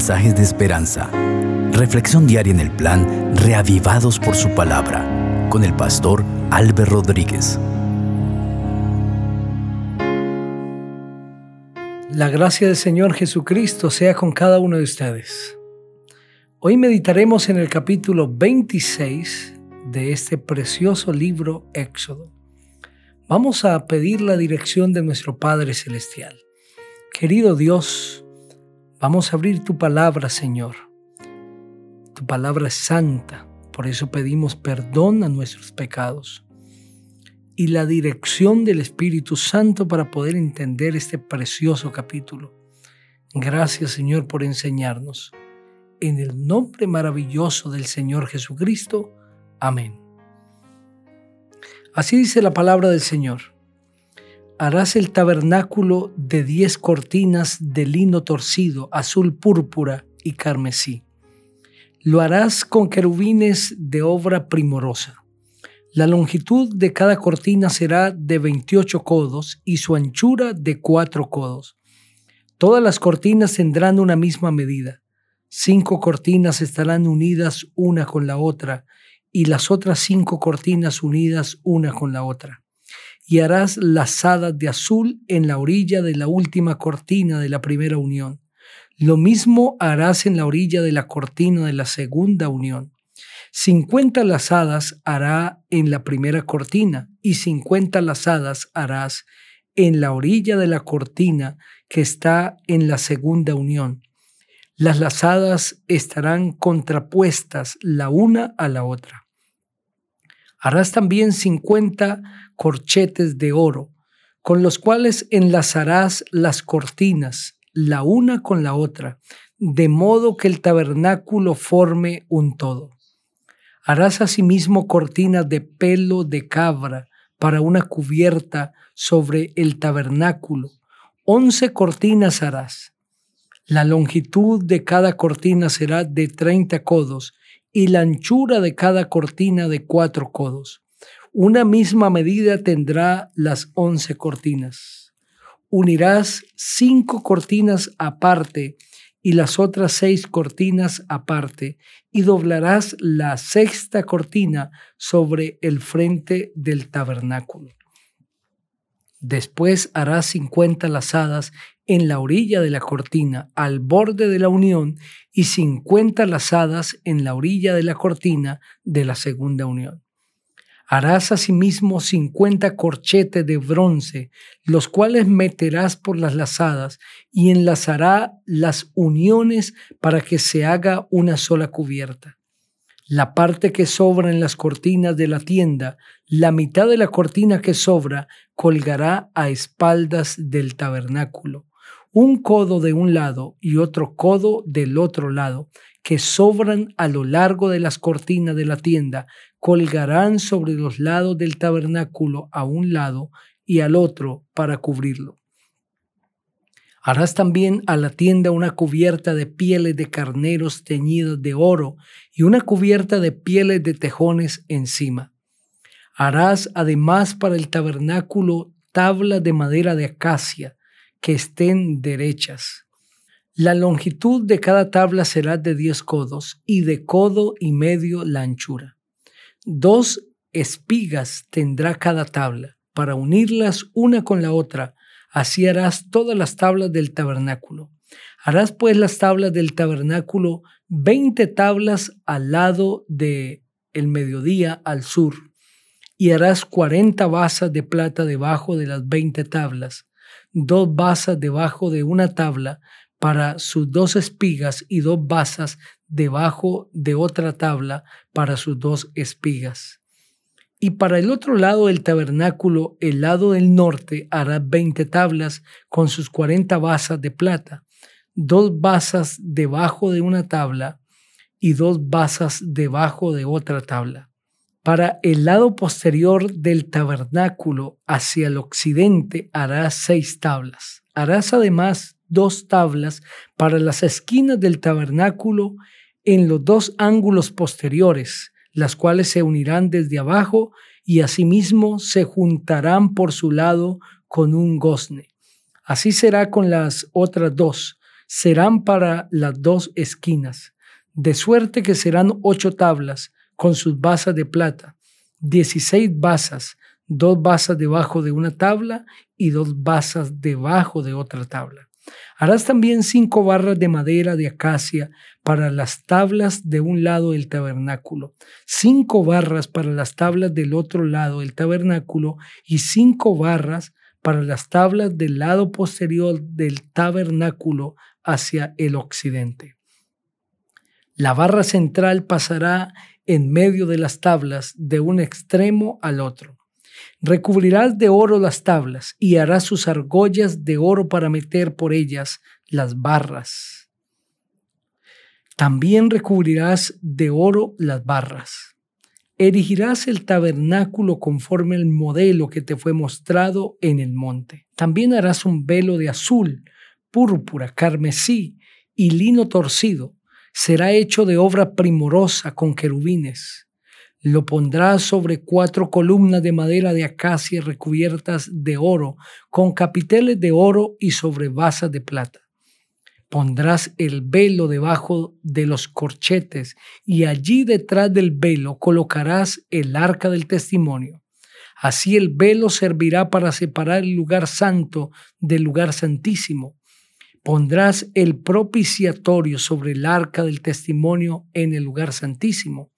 mensajes de esperanza. Reflexión diaria en el plan Reavivados por su palabra con el pastor Álvaro Rodríguez. La gracia del Señor Jesucristo sea con cada uno de ustedes. Hoy meditaremos en el capítulo 26 de este precioso libro Éxodo. Vamos a pedir la dirección de nuestro Padre Celestial. Querido Dios, vamos a abrir tu palabra, Señor. Tu palabra es santa, por eso pedimos perdón a nuestros pecados y la dirección del Espíritu Santo para poder entender este precioso capítulo. Gracias, Señor, por enseñarnos. En el nombre maravilloso del Señor Jesucristo. Amén. Así dice la palabra del Señor. Harás el tabernáculo de diez cortinas de lino torcido, azul púrpura y carmesí. Lo harás con querubines de obra primorosa. La longitud de cada cortina será de 28 codos y su anchura de cuatro codos. Todas las cortinas tendrán una misma medida. Cinco cortinas estarán unidas una con la otra y las otras cinco cortinas unidas una con la otra. Y harás lazadas de azul en la orilla de la última cortina de la primera unión. Lo mismo harás en la orilla de la cortina de la segunda unión. Cincuenta lazadas hará en la primera cortina y cincuenta lazadas harás en la orilla de la cortina que está en la segunda unión las lazadas estarán contrapuestas la una a la otra. Harás también cincuenta corchetes de oro, con los cuales enlazarás las cortinas, la una con la otra, de modo que el tabernáculo forme un todo. Harás asimismo cortinas de pelo de cabra para una cubierta sobre el tabernáculo. Once cortinas harás la longitud de cada cortina será de 30 codos y la anchura de cada cortina de cuatro codos. Una misma medida tendrá las once cortinas. Unirás cinco cortinas aparte y las otras seis cortinas aparte, y doblarás la sexta cortina sobre el frente del tabernáculo. Después harás cincuenta lazadas en la orilla de la cortina, al borde de la unión, y cincuenta lazadas en la orilla de la cortina de la segunda unión. Harás asimismo cincuenta corchetes de bronce, los cuales meterás por las lazadas, y enlazará las uniones para que se haga una sola cubierta. La parte que sobra en las cortinas de la tienda, la mitad de la cortina que sobra, colgará a espaldas del tabernáculo un codo de un lado y otro codo del otro lado, que sobran a lo largo de las cortinas de la tienda, colgarán sobre los lados del tabernáculo a un lado y al otro para cubrirlo. Harás también a la tienda una cubierta de pieles de carneros teñidos de oro y una cubierta de pieles de tejones encima. Harás además para el tabernáculo tablas de madera de acacia, que estén derechas. La longitud de cada tabla será de diez codos y de codo y medio la anchura. Dos espigas tendrá cada tabla para unirlas una con la otra. Así harás todas las tablas del tabernáculo. Harás pues las tablas del tabernáculo veinte tablas al lado de el mediodía al sur y harás cuarenta basas de plata debajo de las veinte tablas dos basas debajo de una tabla para sus dos espigas y dos basas debajo de otra tabla para sus dos espigas. Y para el otro lado del tabernáculo, el lado del norte, hará veinte tablas con sus cuarenta basas de plata, dos basas debajo de una tabla y dos basas debajo de otra tabla para el lado posterior del tabernáculo hacia el occidente harás seis tablas. Harás además dos tablas para las esquinas del tabernáculo en los dos ángulos posteriores, las cuales se unirán desde abajo y asimismo se juntarán por su lado con un gozne. Así será con las otras dos. serán para las dos esquinas, de suerte que serán ocho tablas con sus basas de plata, dieciséis basas, dos basas debajo de una tabla y dos basas debajo de otra tabla. Harás también cinco barras de madera de acacia para las tablas de un lado del tabernáculo, cinco barras para las tablas del otro lado del tabernáculo y cinco barras para las tablas del lado posterior del tabernáculo hacia el occidente. La barra central pasará en medio de las tablas de un extremo al otro. Recubrirás de oro las tablas y harás sus argollas de oro para meter por ellas las barras. También recubrirás de oro las barras. Erigirás el tabernáculo conforme al modelo que te fue mostrado en el monte. También harás un velo de azul, púrpura, carmesí y lino torcido. Será hecho de obra primorosa con querubines lo pondrás sobre cuatro columnas de madera de acacia recubiertas de oro, con capiteles de oro y sobre basas de plata. Pondrás el velo debajo de los corchetes y allí detrás del velo colocarás el arca del testimonio. Así el velo servirá para separar el lugar santo del lugar santísimo. Pondrás el propiciatorio sobre el arca del testimonio en el lugar santísimo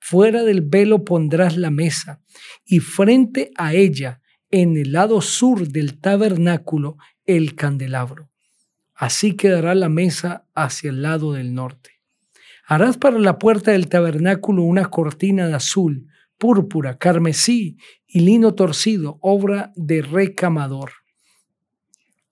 Fuera del velo pondrás la mesa y frente a ella, en el lado sur del tabernáculo, el candelabro. Así quedará la mesa hacia el lado del norte. Harás para la puerta del tabernáculo una cortina de azul, púrpura, carmesí y lino torcido, obra de recamador.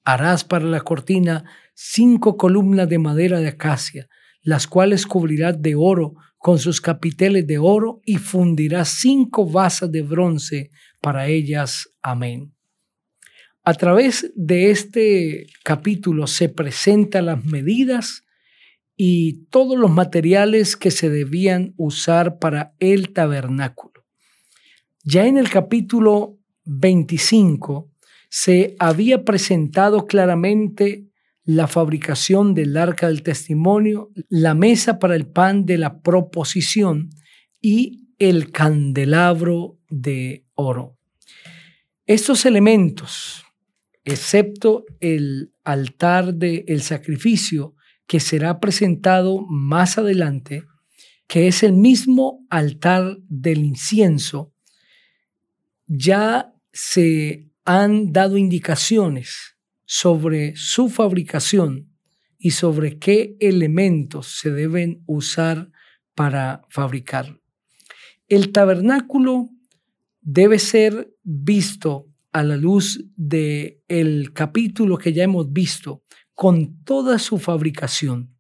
Harás para la cortina cinco columnas de madera de acacia, las cuales cubrirás de oro con sus capiteles de oro y fundirá cinco basas de bronce para ellas. Amén. A través de este capítulo se presentan las medidas y todos los materiales que se debían usar para el tabernáculo. Ya en el capítulo 25 se había presentado claramente la fabricación del arca del testimonio, la mesa para el pan de la proposición y el candelabro de oro. Estos elementos, excepto el altar del sacrificio que será presentado más adelante, que es el mismo altar del incienso, ya se han dado indicaciones sobre su fabricación y sobre qué elementos se deben usar para fabricar. El tabernáculo debe ser visto a la luz del el capítulo que ya hemos visto, con toda su fabricación.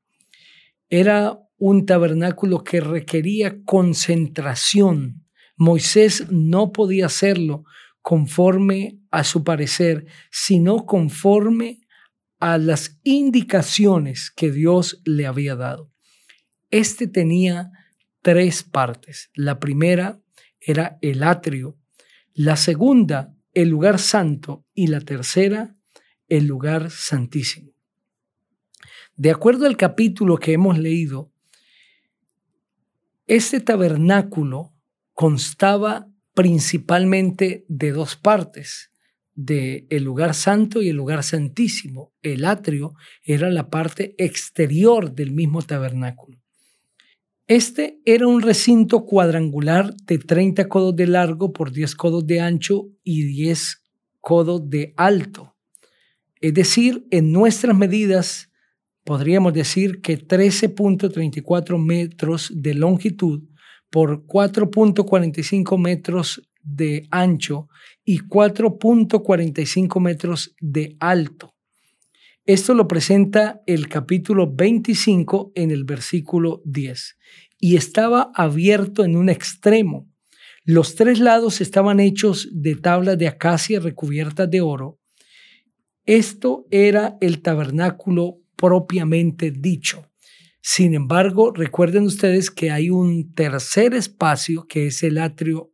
Era un tabernáculo que requería concentración. Moisés no podía hacerlo conforme a su parecer, sino conforme a las indicaciones que Dios le había dado. Este tenía tres partes. La primera era el atrio, la segunda el lugar santo y la tercera el lugar santísimo. De acuerdo al capítulo que hemos leído, este tabernáculo constaba principalmente de dos partes, de el lugar santo y el lugar santísimo. El atrio era la parte exterior del mismo tabernáculo. Este era un recinto cuadrangular de 30 codos de largo por 10 codos de ancho y 10 codos de alto. Es decir, en nuestras medidas podríamos decir que 13.34 metros de longitud por 4.45 metros de ancho y 4.45 metros de alto. Esto lo presenta el capítulo 25 en el versículo 10 y estaba abierto en un extremo. Los tres lados estaban hechos de tablas de acacia recubiertas de oro. Esto era el tabernáculo propiamente dicho. Sin embargo, recuerden ustedes que hay un tercer espacio que es el atrio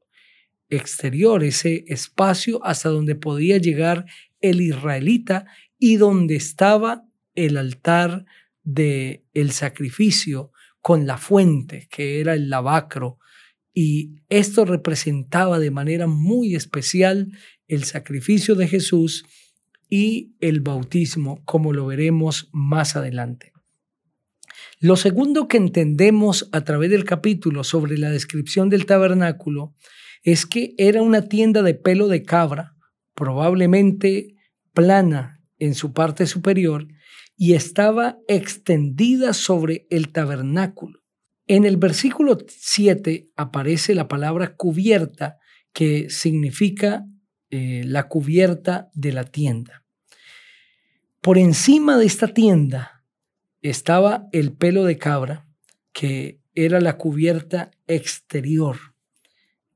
exterior, ese espacio hasta donde podía llegar el israelita y donde estaba el altar del el sacrificio con la fuente, que era el lavacro, y esto representaba de manera muy especial el sacrificio de Jesús y el bautismo, como lo veremos más adelante. Lo segundo que entendemos a través del capítulo sobre la descripción del tabernáculo es que era una tienda de pelo de cabra, probablemente plana en su parte superior, y estaba extendida sobre el tabernáculo. En el versículo 7 aparece la palabra cubierta, que significa eh, la cubierta de la tienda. Por encima de esta tienda estaba el pelo de cabra, que era la cubierta exterior.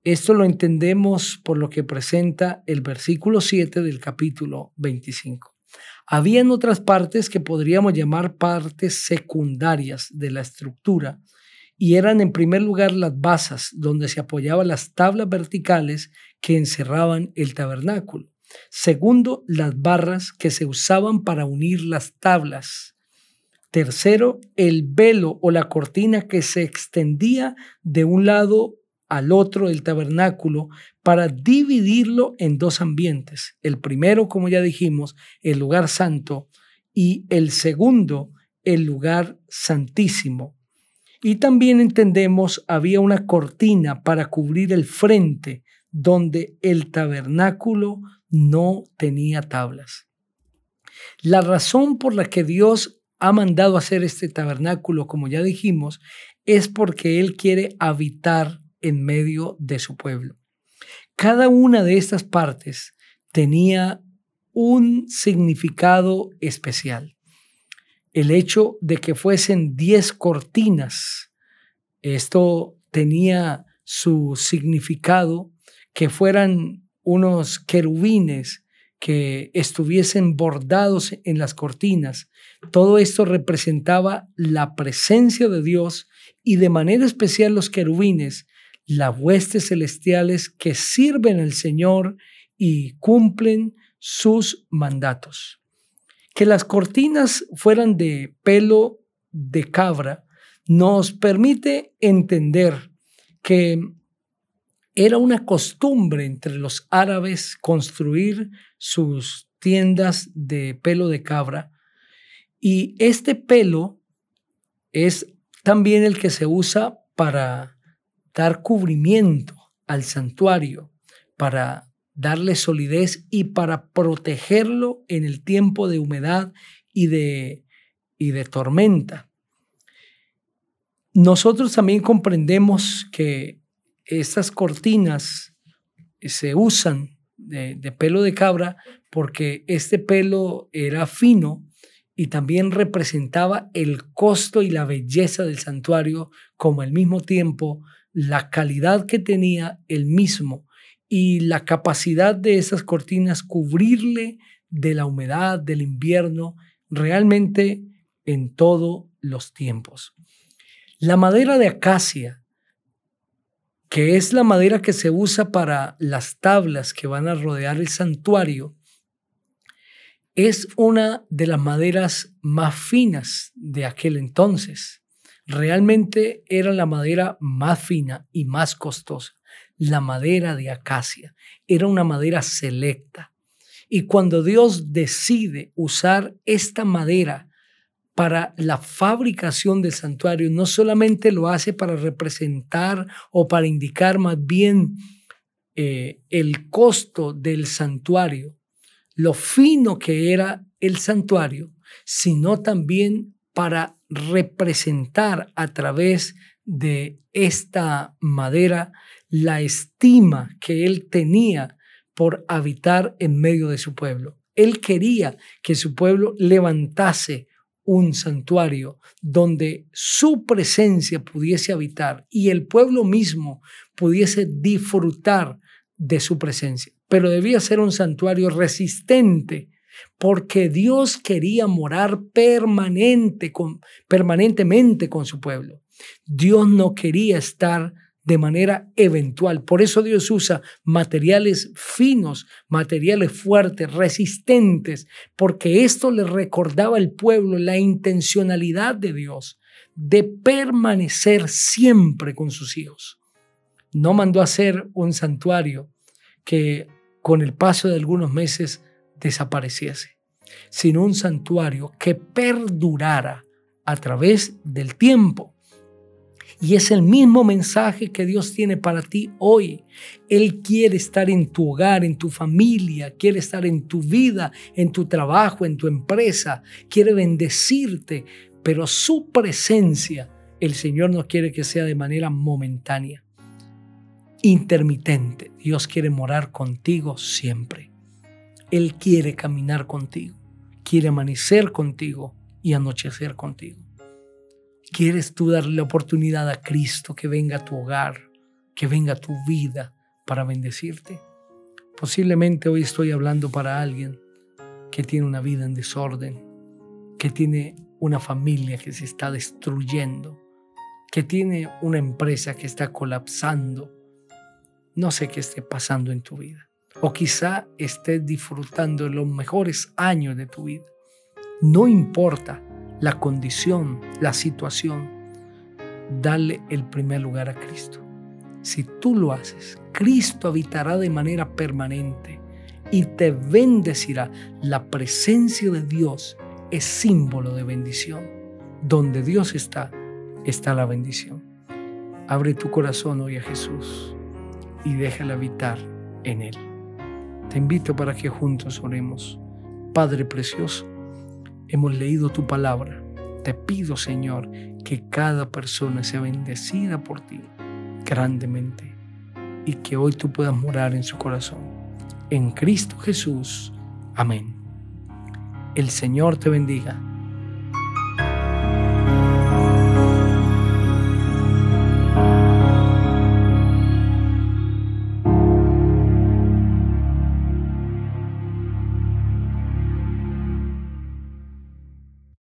Esto lo entendemos por lo que presenta el versículo 7 del capítulo 25. Habían otras partes que podríamos llamar partes secundarias de la estructura, y eran en primer lugar las basas donde se apoyaban las tablas verticales que encerraban el tabernáculo. Segundo, las barras que se usaban para unir las tablas. Tercero, el velo o la cortina que se extendía de un lado al otro del tabernáculo para dividirlo en dos ambientes. El primero, como ya dijimos, el lugar santo y el segundo, el lugar santísimo. Y también entendemos había una cortina para cubrir el frente donde el tabernáculo no tenía tablas. La razón por la que Dios ha mandado hacer este tabernáculo, como ya dijimos, es porque Él quiere habitar en medio de su pueblo. Cada una de estas partes tenía un significado especial el hecho de que fuesen diez cortinas. Esto tenía su significado, que fueran unos querubines que estuviesen bordados en las cortinas. Todo esto representaba la presencia de Dios y de manera especial los querubines, las huestes celestiales que sirven al Señor y cumplen sus mandatos. Que las cortinas fueran de pelo de cabra nos permite entender que era una costumbre entre los árabes construir sus tiendas de pelo de cabra y este pelo es también el que se usa para dar cubrimiento al santuario, para darle solidez y para protegerlo en el tiempo de humedad y de, y de tormenta. Nosotros también comprendemos que estas cortinas se usan de, de, pelo de cabra porque este pelo era fino y también representaba el costo y la belleza del santuario, como al mismo tiempo la calidad que tenía el mismo y la capacidad de esas cortinas cubrirle de la humedad del invierno realmente en todos los tiempos. La madera de acacia, que es la madera que se usa para las tablas que van a rodear el santuario, es una de las maderas más finas de aquel entonces. Realmente era la madera más fina y más costosa la madera de acacia. Era una madera selecta. Y cuando Dios decide usar esta madera para la fabricación del santuario, no solamente lo hace para representar o para indicar más bien eh, el costo del santuario, lo fino que era el santuario, sino también para representar a través de esta madera la estima que él tenía por habitar en medio de su pueblo. Él quería que su pueblo levantase un santuario donde su presencia pudiese habitar y el pueblo mismo pudiese disfrutar de su presencia. Pero debía ser un santuario resistente porque Dios quería morar permanente permanentemente con su pueblo. Dios no quería estar de manera eventual. Por eso Dios usa materiales finos, materiales fuertes, resistentes, porque esto le recordaba al pueblo la intencionalidad de Dios de permanecer siempre con sus hijos. No mandó a hacer un santuario que con el paso de algunos meses desapareciese, sino un santuario que perdurara a través del tiempo. Y es el mismo mensaje que Dios tiene para ti hoy. Él quiere estar en tu hogar, en tu familia, quiere estar en tu vida, en tu trabajo, en tu empresa, quiere bendecirte, pero su presencia, el Señor no quiere que sea de manera momentánea, intermitente. Dios quiere morar contigo siempre. Él quiere caminar contigo, quiere amanecer contigo y anochecer contigo. ¿Quieres tú darle la oportunidad a Cristo que venga a tu hogar, que venga a tu vida para bendecirte? Posiblemente hoy estoy hablando para alguien que tiene una vida en desorden, que tiene una familia que se está destruyendo, que tiene una empresa que está colapsando. No sé qué esté pasando en tu vida. O quizá estés disfrutando los mejores años de tu vida. No importa la condición, la situación, dale el primer lugar a Cristo. Si tú lo haces, Cristo habitará de manera permanente y te bendecirá. La presencia de Dios es símbolo de bendición. Donde Dios está, está la bendición. Abre tu corazón hoy a Jesús y déjale habitar en Él. Te invito para que juntos oremos. Padre precioso, hemos leído tu palabra. Te pido, Señor, que cada persona sea bendecida por ti grandemente y que hoy tú puedas morar en su corazón. En Cristo Jesús. Amén. El Señor te bendiga